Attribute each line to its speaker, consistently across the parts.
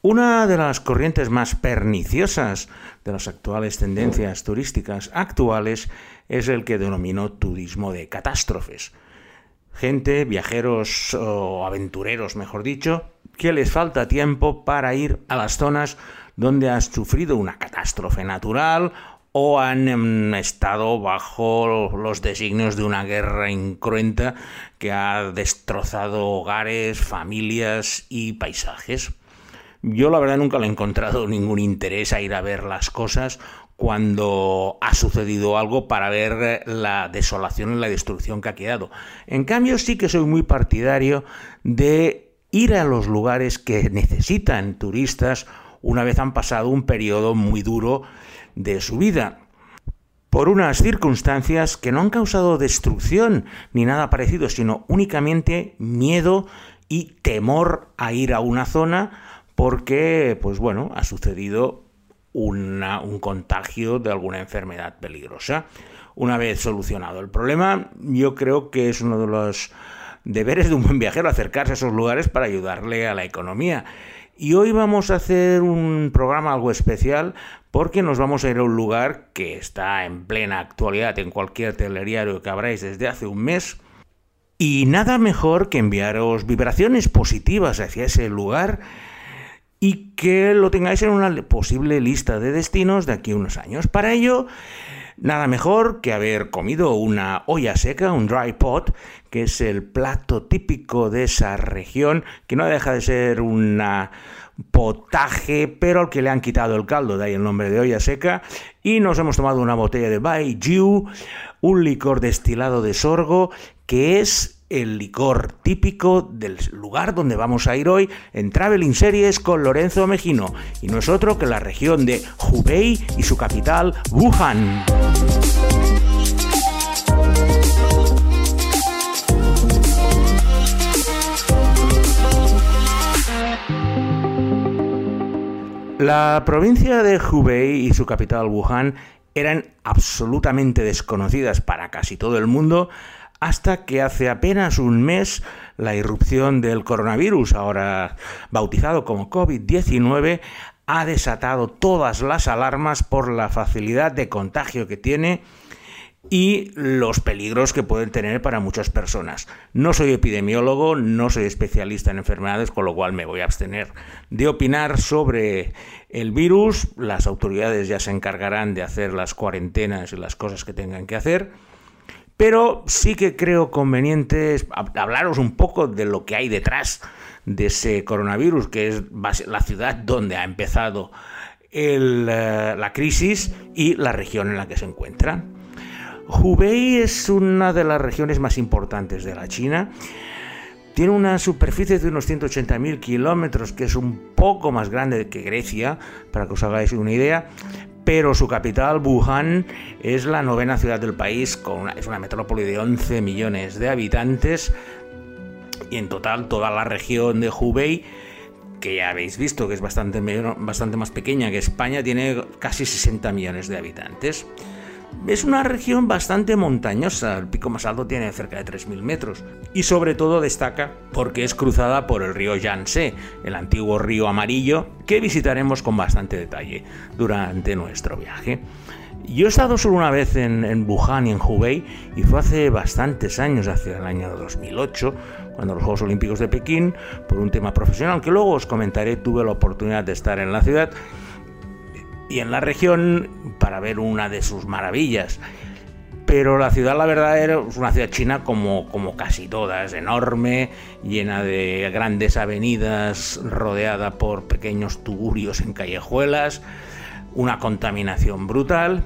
Speaker 1: Una de las corrientes más perniciosas de las actuales tendencias turísticas actuales es el que denomino turismo de catástrofes. Gente, viajeros o aventureros, mejor dicho, que les falta tiempo para ir a las zonas donde han sufrido una catástrofe natural o han estado bajo los designios de una guerra incruenta que ha destrozado hogares, familias y paisajes. Yo la verdad nunca le he encontrado ningún interés a ir a ver las cosas cuando ha sucedido algo para ver la desolación y la destrucción que ha quedado. En cambio sí que soy muy partidario de ir a los lugares que necesitan turistas una vez han pasado un periodo muy duro de su vida por unas circunstancias que no han causado destrucción ni nada parecido, sino únicamente miedo y temor a ir a una zona porque, pues bueno, ha sucedido un contagio de alguna enfermedad peligrosa. Una vez solucionado el problema, yo creo que es uno de los deberes de un buen viajero acercarse a esos lugares para ayudarle a la economía. Y hoy vamos a hacer un programa algo especial porque nos vamos a ir a un lugar que está en plena actualidad en cualquier teleriario que abráis desde hace un mes. Y nada mejor que enviaros vibraciones positivas hacia ese lugar y que lo tengáis en una posible lista de destinos de aquí a unos años. Para ello, nada mejor que haber comido una olla seca, un dry pot, que es el plato típico de esa región, que no deja de ser una potaje, pero al que le han quitado el caldo, de ahí el nombre de olla seca, y nos hemos tomado una botella de Baijiu, un licor destilado de sorgo, que es el licor típico del lugar donde vamos a ir hoy en Traveling Series con Lorenzo Mejino, y no es otro que la región de Hubei y su capital, Wuhan. La provincia de Hubei y su capital Wuhan eran absolutamente desconocidas para casi todo el mundo hasta que hace apenas un mes la irrupción del coronavirus, ahora bautizado como COVID-19, ha desatado todas las alarmas por la facilidad de contagio que tiene y los peligros que pueden tener para muchas personas. No soy epidemiólogo, no soy especialista en enfermedades, con lo cual me voy a abstener de opinar sobre el virus. Las autoridades ya se encargarán de hacer las cuarentenas y las cosas que tengan que hacer. Pero sí que creo conveniente hablaros un poco de lo que hay detrás de ese coronavirus, que es la ciudad donde ha empezado eh, la crisis y la región en la que se encuentra. Hubei es una de las regiones más importantes de la China. Tiene una superficie de unos 180.000 kilómetros, que es un poco más grande que Grecia, para que os hagáis una idea. Pero su capital, Wuhan, es la novena ciudad del país, con es una metrópoli de 11 millones de habitantes. Y en total, toda la región de Hubei que ya habéis visto que es bastante, bastante más pequeña que España, tiene casi 60 millones de habitantes. Es una región bastante montañosa, el pico más alto tiene cerca de 3.000 metros y sobre todo destaca porque es cruzada por el río Yangtze, el antiguo río amarillo que visitaremos con bastante detalle durante nuestro viaje. Yo he estado solo una vez en, en Wuhan y en Hubei y fue hace bastantes años, hacia el año 2008, cuando los Juegos Olímpicos de Pekín, por un tema profesional que luego os comentaré, tuve la oportunidad de estar en la ciudad y en la región para ver una de sus maravillas. Pero la ciudad, la verdad, es una ciudad china como, como casi todas, enorme, llena de grandes avenidas, rodeada por pequeños tuburios en callejuelas, una contaminación brutal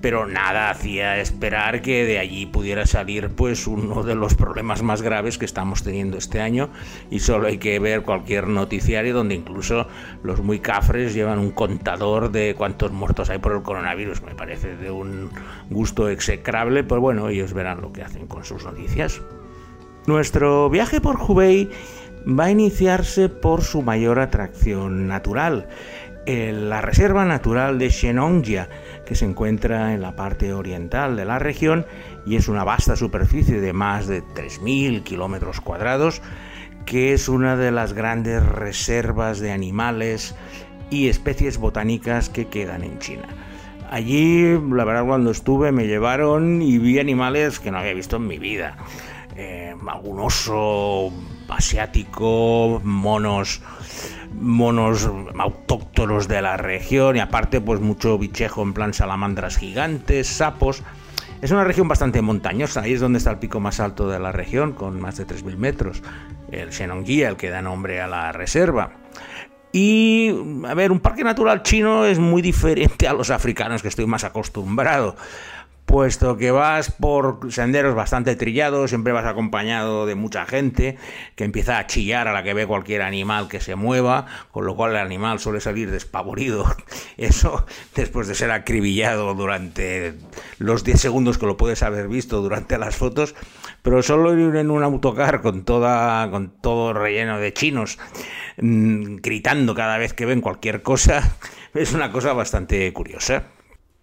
Speaker 1: pero nada hacía esperar que de allí pudiera salir pues uno de los problemas más graves que estamos teniendo este año y solo hay que ver cualquier noticiario donde incluso los muy cafres llevan un contador de cuántos muertos hay por el coronavirus, me parece de un gusto execrable, pero bueno, ellos verán lo que hacen con sus noticias. Nuestro viaje por Hubei va a iniciarse por su mayor atracción natural, la Reserva Natural de Shenongjia, que se encuentra en la parte oriental de la región y es una vasta superficie de más de 3.000 kilómetros cuadrados que es una de las grandes reservas de animales y especies botánicas que quedan en China. Allí, la verdad, cuando estuve me llevaron y vi animales que no había visto en mi vida. Eh, algún oso asiático, monos, monos autóctonos de la región y aparte pues mucho bichejo en plan salamandras gigantes, sapos. Es una región bastante montañosa, ahí es donde está el pico más alto de la región, con más de 3.000 metros, el Shenongui, el que da nombre a la reserva. Y, a ver, un parque natural chino es muy diferente a los africanos que estoy más acostumbrado puesto que vas por senderos bastante trillados, siempre vas acompañado de mucha gente que empieza a chillar a la que ve cualquier animal que se mueva, con lo cual el animal suele salir despavorido. Eso después de ser acribillado durante los 10 segundos que lo puedes haber visto durante las fotos, pero solo ir en un autocar con toda con todo relleno de chinos mm, gritando cada vez que ven cualquier cosa es una cosa bastante curiosa.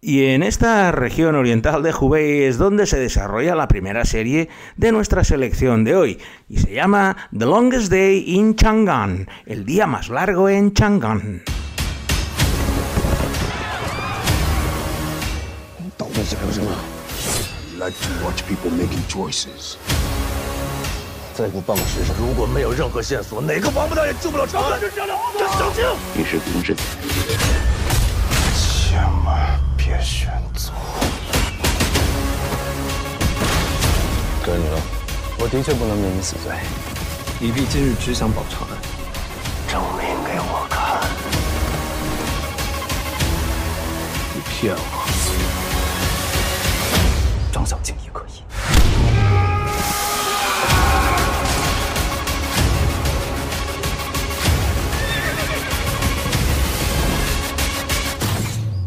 Speaker 1: Y en esta región oriental de Hubei es donde se desarrolla la primera serie de nuestra selección de hoy, y se llama The Longest Day in Chang'an, el día más largo en Chang'an.
Speaker 2: 在我办公室上，如果没有任何线索，哪个王八蛋也救不了长安。这小静，你是明智的人，千 选错。该你了。我的确不能免你死罪。李毕今日只想保长安，证明给我看。你骗我，张小静也可以。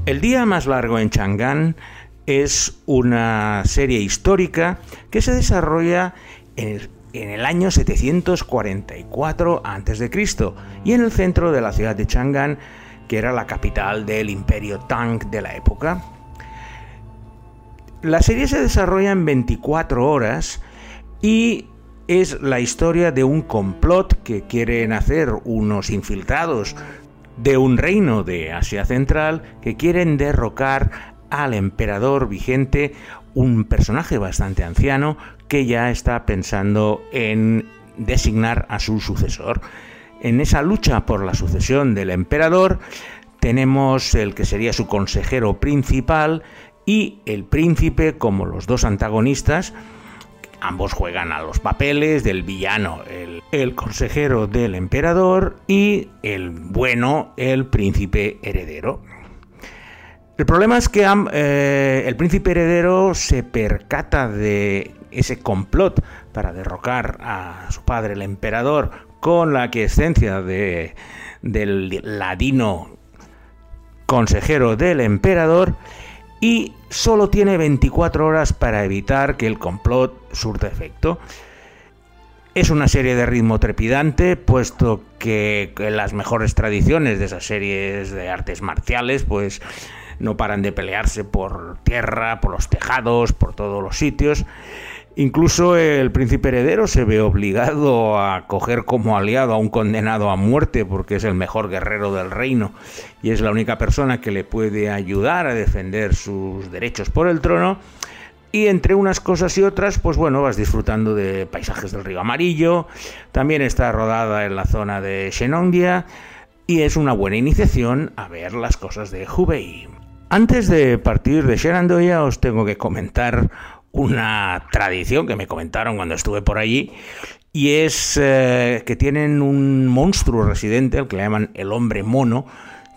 Speaker 1: El día más largo en Chang'an es una serie histórica que se desarrolla en el, año 744 a.C. y en el centro de la ciudad de Chang'an, que era la capital del imperio Tang de la época. La serie se desarrolla en 24 horas y es la historia de un complot que quieren hacer unos infiltrados de un reino de Asia Central que quieren derrocar al emperador vigente, un personaje bastante anciano que ya está pensando en designar a su sucesor. En esa lucha por la sucesión del emperador tenemos el que sería su consejero principal y el príncipe como los dos antagonistas Ambos juegan a los papeles del villano, el, consejero del emperador, y el bueno, el príncipe heredero. El problema es que eh, el príncipe heredero se percata de ese complot para derrocar a su padre, el emperador, con la quiescencia de, del ladino consejero del emperador y solo tiene 24 horas para evitar que el complot surta efecto. Es una serie de ritmo trepidante, puesto que las mejores tradiciones de esas series de artes marciales, pues no paran de pelearse por tierra, por los tejados, por todos los sitios. Incluso el príncipe heredero se ve obligado a coger como aliado a un condenado a muerte porque es el mejor guerrero del reino y es la única persona que le puede ayudar a defender sus derechos por el trono. Y entre unas cosas y otras, pues bueno, vas disfrutando de paisajes del río Amarillo, también está rodada en la zona de Shenongia y es una buena iniciación a ver las cosas de Hubei. Antes de partir de Shenandoah os tengo que comentar una tradición que me comentaron cuando estuve por allí y es eh, que tienen un monstruo residente, al que le llaman el hombre mono,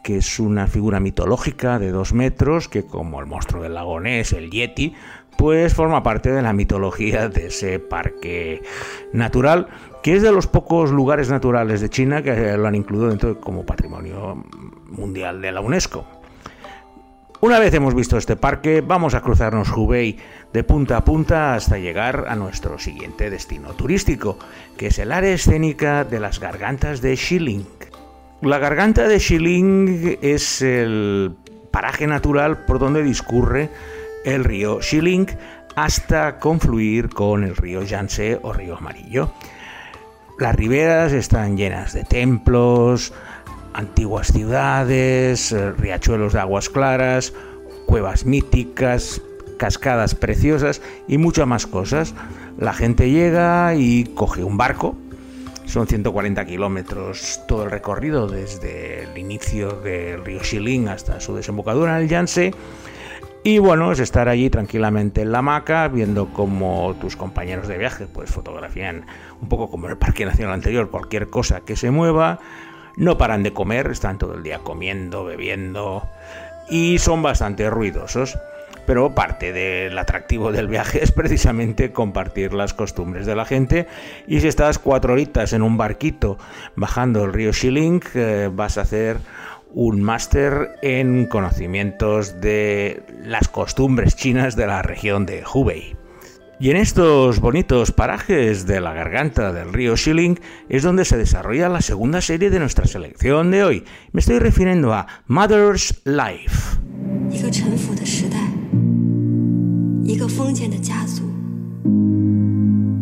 Speaker 1: que es una figura mitológica de dos metros, que como el monstruo del lago Ness, el Yeti, pues forma parte de la mitología de ese parque natural, que es de los pocos lugares naturales de China que lo han incluido dentro como patrimonio mundial de la UNESCO. Una vez hemos visto este parque, vamos a cruzarnos Hubei de punta a punta hasta llegar a nuestro siguiente destino turístico, que es el área escénica de las gargantas de Xiling. La garganta de Xiling es el paraje natural por donde discurre el río Xiling hasta confluir con el río Yangtze o río Amarillo. Las riberas están llenas de templos, antiguas ciudades, eh, riachuelos de aguas claras, cuevas míticas, cascadas preciosas y muchas más cosas. La gente llega y coge un barco. Son 140 kilómetros todo el recorrido desde el inicio del río Shilin hasta su desembocadura en el Yangtze. Y bueno, es estar allí tranquilamente en la hamaca, viendo cómo tus compañeros de viaje pues fotografían un poco como en el Parque Nacional anterior, cualquier cosa que se mueva. No paran de comer, están todo el día comiendo, bebiendo y son bastante ruidosos pero parte del atractivo del viaje es precisamente compartir las costumbres de la gente y si estás cuatro horitas en un barquito bajando el río Shilling eh, vas a hacer un máster en conocimientos de las costumbres chinas de la región de Hubei. Y en estos bonitos parajes de la garganta del río Shilling es donde se desarrolla la segunda serie de nuestra selección de hoy. Me estoy refiriendo a Mother's Life. 一个封建的家族，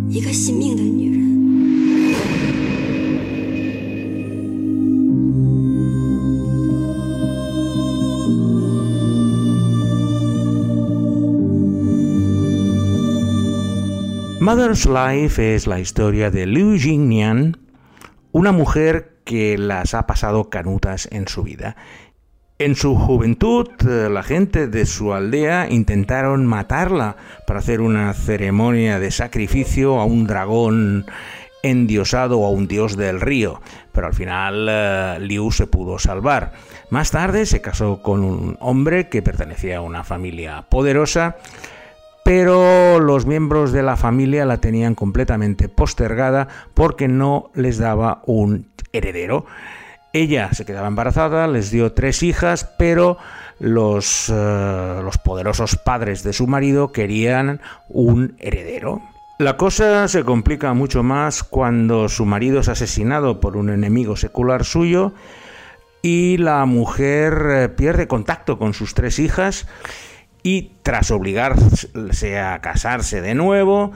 Speaker 1: 一个信命的女 Mother's Life es la historia de Liu Jingnian, una mujer que las ha pasado canutas en su vida en su juventud, eh, la gente de su aldea intentaron matarla para hacer una ceremonia de sacrificio a un dragón endiosado a un dios del río, pero al final eh, Liu se pudo salvar. Más tarde se casó con un hombre que pertenecía a una familia poderosa, pero los miembros de la familia la tenían completamente postergada porque no les daba un heredero. Ella se quedaba embarazada, les dio tres hijas, pero los, eh, los poderosos padres de su marido querían un heredero. La cosa se complica mucho más cuando su marido es asesinado por un enemigo secular suyo y la mujer eh, pierde contacto con sus tres hijas y tras obligarse a casarse de nuevo,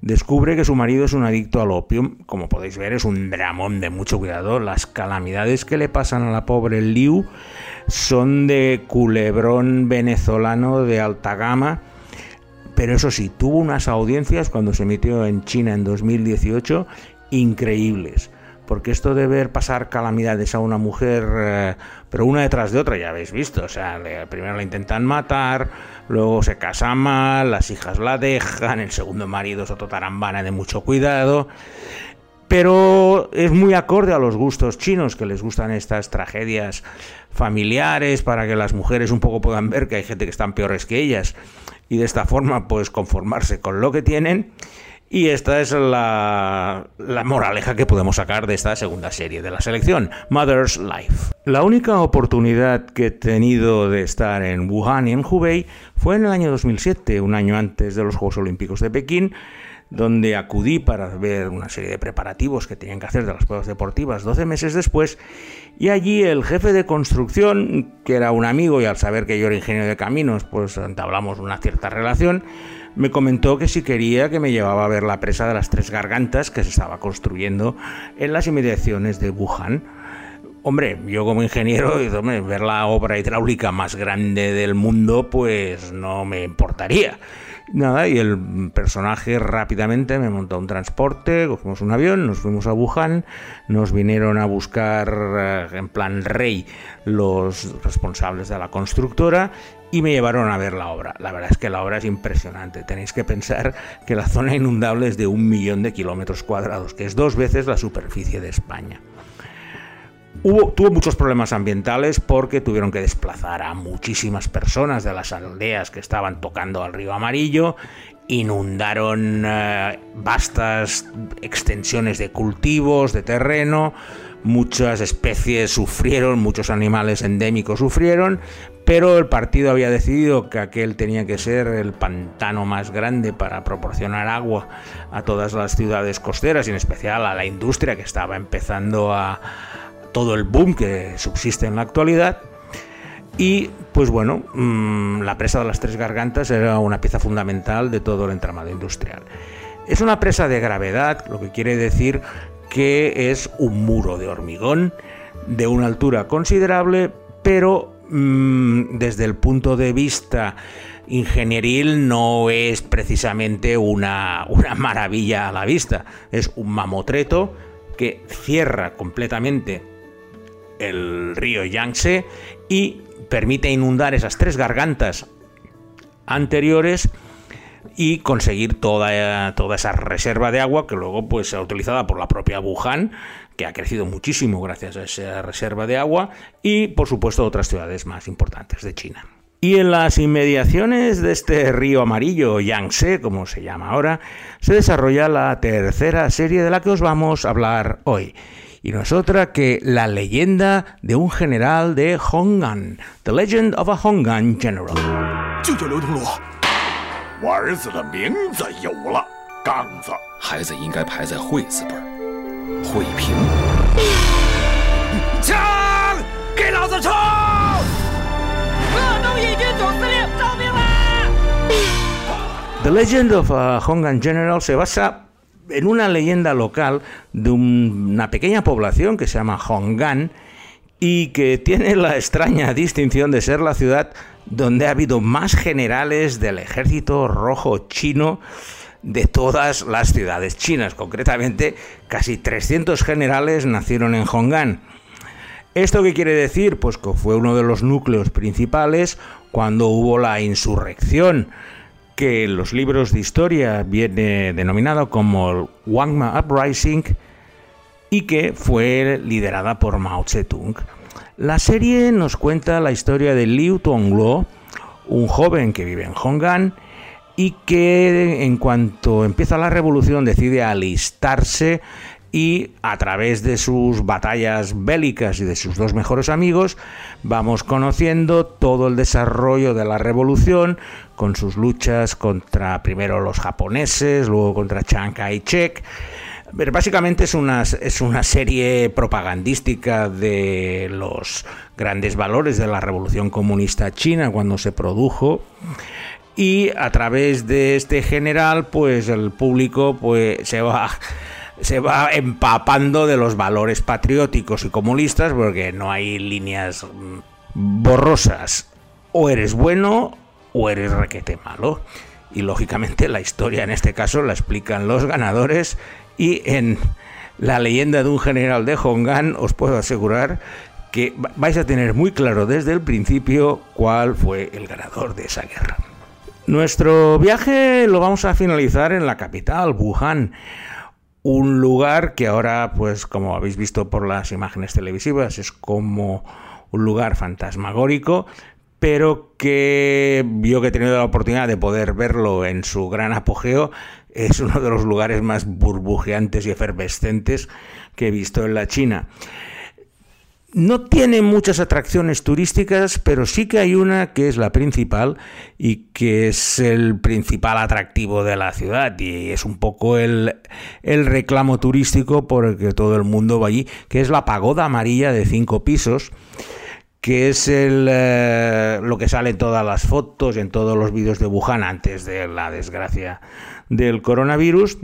Speaker 1: descubre que su marido es un adicto al opio. Como podéis ver, es un dramón de mucho cuidado. Las calamidades que le pasan a la pobre Liu son de culebrón venezolano de alta gama. Pero eso sí, tuvo unas audiencias cuando se emitió en China en 2018 increíbles porque esto de ver pasar calamidades a una mujer, eh, pero una detrás de otra, ya habéis visto, o sea, primero la intentan matar, luego se casa mal, las hijas la dejan, el segundo marido es otro tarambana de mucho cuidado, pero es muy acorde a los gustos chinos, que les gustan estas tragedias familiares para que las mujeres un poco puedan ver que hay gente que están peores que ellas y de esta forma pues conformarse con lo que tienen. Y esta es la, moraleja que podemos sacar de esta segunda serie de la selección, Mother's Life. La única oportunidad que he tenido de estar en Wuhan y en Hubei fue en el año 2007, un año antes de los Juegos Olímpicos de Pekín, donde acudí para ver una serie de preparativos que tenían que hacer de las pruebas deportivas 12 meses después, y allí el jefe de construcción, que era un amigo y al saber que yo era ingeniero de caminos, pues entablamos una cierta relación, me comentó que si quería que me llevaba a ver la presa de las Tres Gargantas que se estaba construyendo en las inmediaciones de Wuhan. Hombre, yo como ingeniero, ver la obra hidráulica más grande del mundo, pues no me importaría. Nada, y el personaje rápidamente me montó un transporte, cogimos un avión, nos fuimos a Wuhan, nos vinieron a buscar eh, en plan rey los responsables de la constructora y me llevaron a ver la obra. La verdad es que la obra es impresionante. Tenéis que pensar que la zona inundable es de un millón de kilómetros cuadrados, que es dos veces la superficie de España. Hubo, tuvo muchos problemas ambientales porque tuvieron que desplazar a muchísimas personas de las aldeas que estaban tocando al río Amarillo, inundaron eh, vastas extensiones de cultivos, de terreno, muchas especies sufrieron, muchos animales endémicos sufrieron, pero el partido había decidido que aquel tenía que ser el pantano más grande para proporcionar agua a todas las ciudades costeras y en especial a la industria que estaba empezando a todo el boom que subsiste en la actualidad. Y pues bueno, mm, la presa de las Tres Gargantas era una pieza fundamental de todo el entramado industrial. Es una presa de gravedad, lo que quiere decir que es un muro de hormigón de una altura considerable, pero mm, desde el punto de vista ingenieril no es precisamente una, una maravilla a la vista. Es un mamotreto que cierra completamente el río Yangtze y permite inundar esas tres gargantas anteriores y conseguir toda, toda esa reserva de agua que luego pues será utilizada por la propia Wuhan que ha crecido muchísimo gracias a esa reserva de agua y por supuesto otras ciudades más importantes de China. Y en las inmediaciones de este río amarillo, Yangtze, como se llama ahora, se desarrolla la tercera serie de la que os vamos a hablar hoy y no que la leyenda de un general de Hongan, The Legend of a Hongan General. The Legend of a Hongan General se basa en una leyenda local de una pequeña población que se llama Hongan y que tiene la extraña distinción de ser la ciudad donde ha habido más generales del ejército rojo chino de todas las ciudades chinas. Concretamente, casi 300 generales nacieron en Hongan. ¿Esto qué quiere decir? Pues que fue uno de los núcleos principales cuando hubo la insurrección, que en los libros de historia viene denominado como el Wangma Uprising y que fue liderada por Mao Zedong. La serie nos cuenta la historia de Liu Tongluo, un joven que vive en Honggan y que en cuanto empieza la revolución decide alistarse y a través de sus batallas bélicas y de sus dos mejores amigos vamos conociendo todo el desarrollo de la revolución con sus luchas contra primero los japoneses, luego contra Chiang Kai-shek. Pero básicamente es una, es una serie propagandística de los grandes valores de la revolución comunista china cuando se produjo. Y a través de este general pues el público pues se va se va empapando de los valores patrióticos y comunistas porque no hay líneas borrosas. O eres bueno o eres requete malo. Y lógicamente la historia en este caso la explican los ganadores. Y en la leyenda de un general de Hongan os puedo asegurar que vais a tener muy claro desde el principio cuál fue el ganador de esa guerra. Nuestro viaje lo vamos a finalizar en la capital, Wuhan, un lugar que ahora, pues como habéis visto por las imágenes televisivas, es como un lugar fantasmagórico, pero que yo que he tenido la oportunidad de poder verlo en su gran apogeo, es uno de los lugares más burbujeantes y efervescentes que he visto en la China. No tiene muchas atracciones turísticas, pero sí que hay una que es la principal y que es el principal atractivo de la ciudad. Y es un poco el, reclamo turístico por el que todo el mundo va allí, que es la pagoda amarilla de cinco pisos que es el, eh, lo que sale en todas las fotos, en todos los vídeos de Wuhan antes de la desgracia del coronavirus,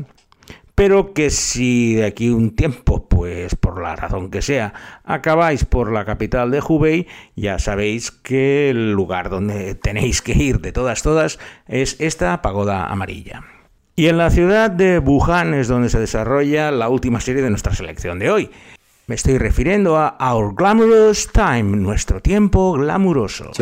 Speaker 1: pero que si de aquí un tiempo, pues por la razón que sea, acabáis por la capital de Hubei, ya sabéis que el lugar donde tenéis que ir de todas todas es esta pagoda amarilla. Y en la ciudad de Wuhan es donde se desarrolla la última serie de nuestra selección de hoy. Me estoy refiriendo a Our Glamorous Time, nuestro tiempo glamuroso.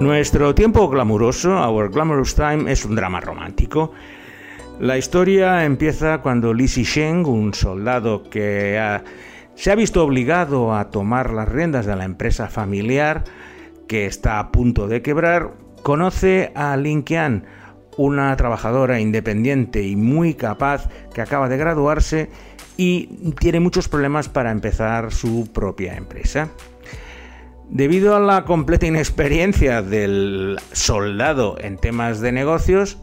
Speaker 1: Nuestro tiempo glamuroso, Our Glamorous Time, es un drama romántico. La historia empieza cuando Li Sheng, un soldado que se ha visto obligado a tomar las riendas de la empresa familiar que está a punto de quebrar, conoce a Lin Qian, una trabajadora independiente y muy capaz que acaba de graduarse y tiene muchos problemas para empezar su propia empresa. Debido a la completa inexperiencia del soldado en temas de negocios,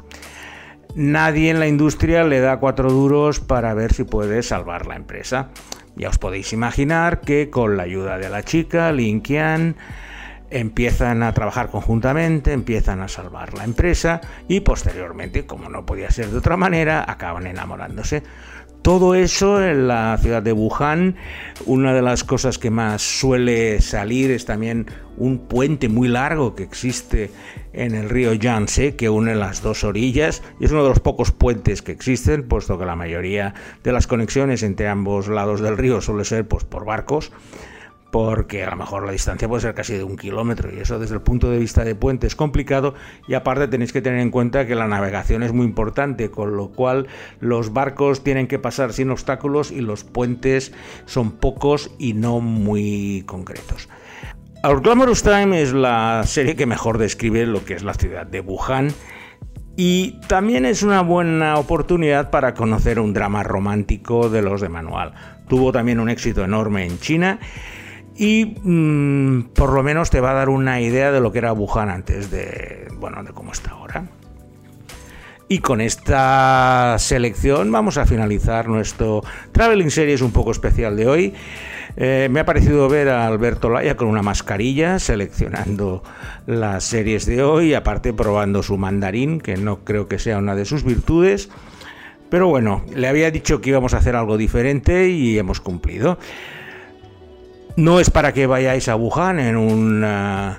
Speaker 1: nadie en la industria le da cuatro duros para ver si puede salvar la empresa. Ya os podéis imaginar que con la ayuda de la chica, Lin Qian, empiezan a trabajar conjuntamente, empiezan a salvar la empresa y posteriormente, como no podía ser de otra manera, acaban enamorándose. Todo eso en la ciudad de Wuhan, una de las cosas que más suele salir es también un puente muy largo que existe en el río Yangtze que une las dos orillas y es uno de los pocos puentes que existen, puesto que la mayoría de las conexiones entre ambos lados del río suele ser pues, por barcos porque a lo mejor la distancia puede ser casi de un kilómetro y eso desde el punto de vista de puente es complicado y aparte tenéis que tener en cuenta que la navegación es muy importante, con lo cual los barcos tienen que pasar sin obstáculos y los puentes son pocos y no muy concretos. Our Glamorous Time es la serie que mejor describe lo que es la ciudad de Wuhan y también es una buena oportunidad para conocer un drama romántico de los de manual. Tuvo también un éxito enorme en China y mm, por lo menos te va a dar una idea de lo que era Wuhan antes de, bueno, de cómo está ahora. Y con esta selección vamos a finalizar nuestro Traveling Series un poco especial de hoy. Eh, me ha parecido ver a Alberto Laya con una mascarilla seleccionando las series de hoy, aparte probando su mandarín, que no creo que sea una de sus virtudes. Pero bueno, le había dicho que íbamos a hacer algo diferente y hemos cumplido. No es para que vayáis a Wuhan en un, eh,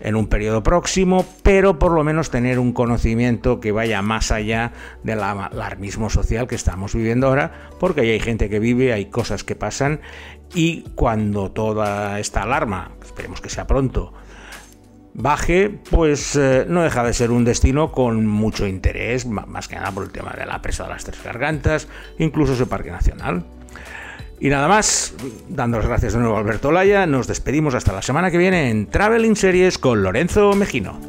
Speaker 1: en un periodo próximo, pero por lo menos tener un conocimiento que vaya más allá del alarmismo social que estamos viviendo ahora, porque ahí hay gente que vive, hay cosas que pasan y cuando toda esta alarma, esperemos que sea pronto, baje, pues eh, no deja de ser un destino con mucho interés, más que nada por el tema de la presa de las tres gargantas, incluso su parque nacional. Y nada más, dando las gracias de nuevo a Alberto Laya, nos despedimos hasta la semana que viene en Traveling Series con Lorenzo Mejino.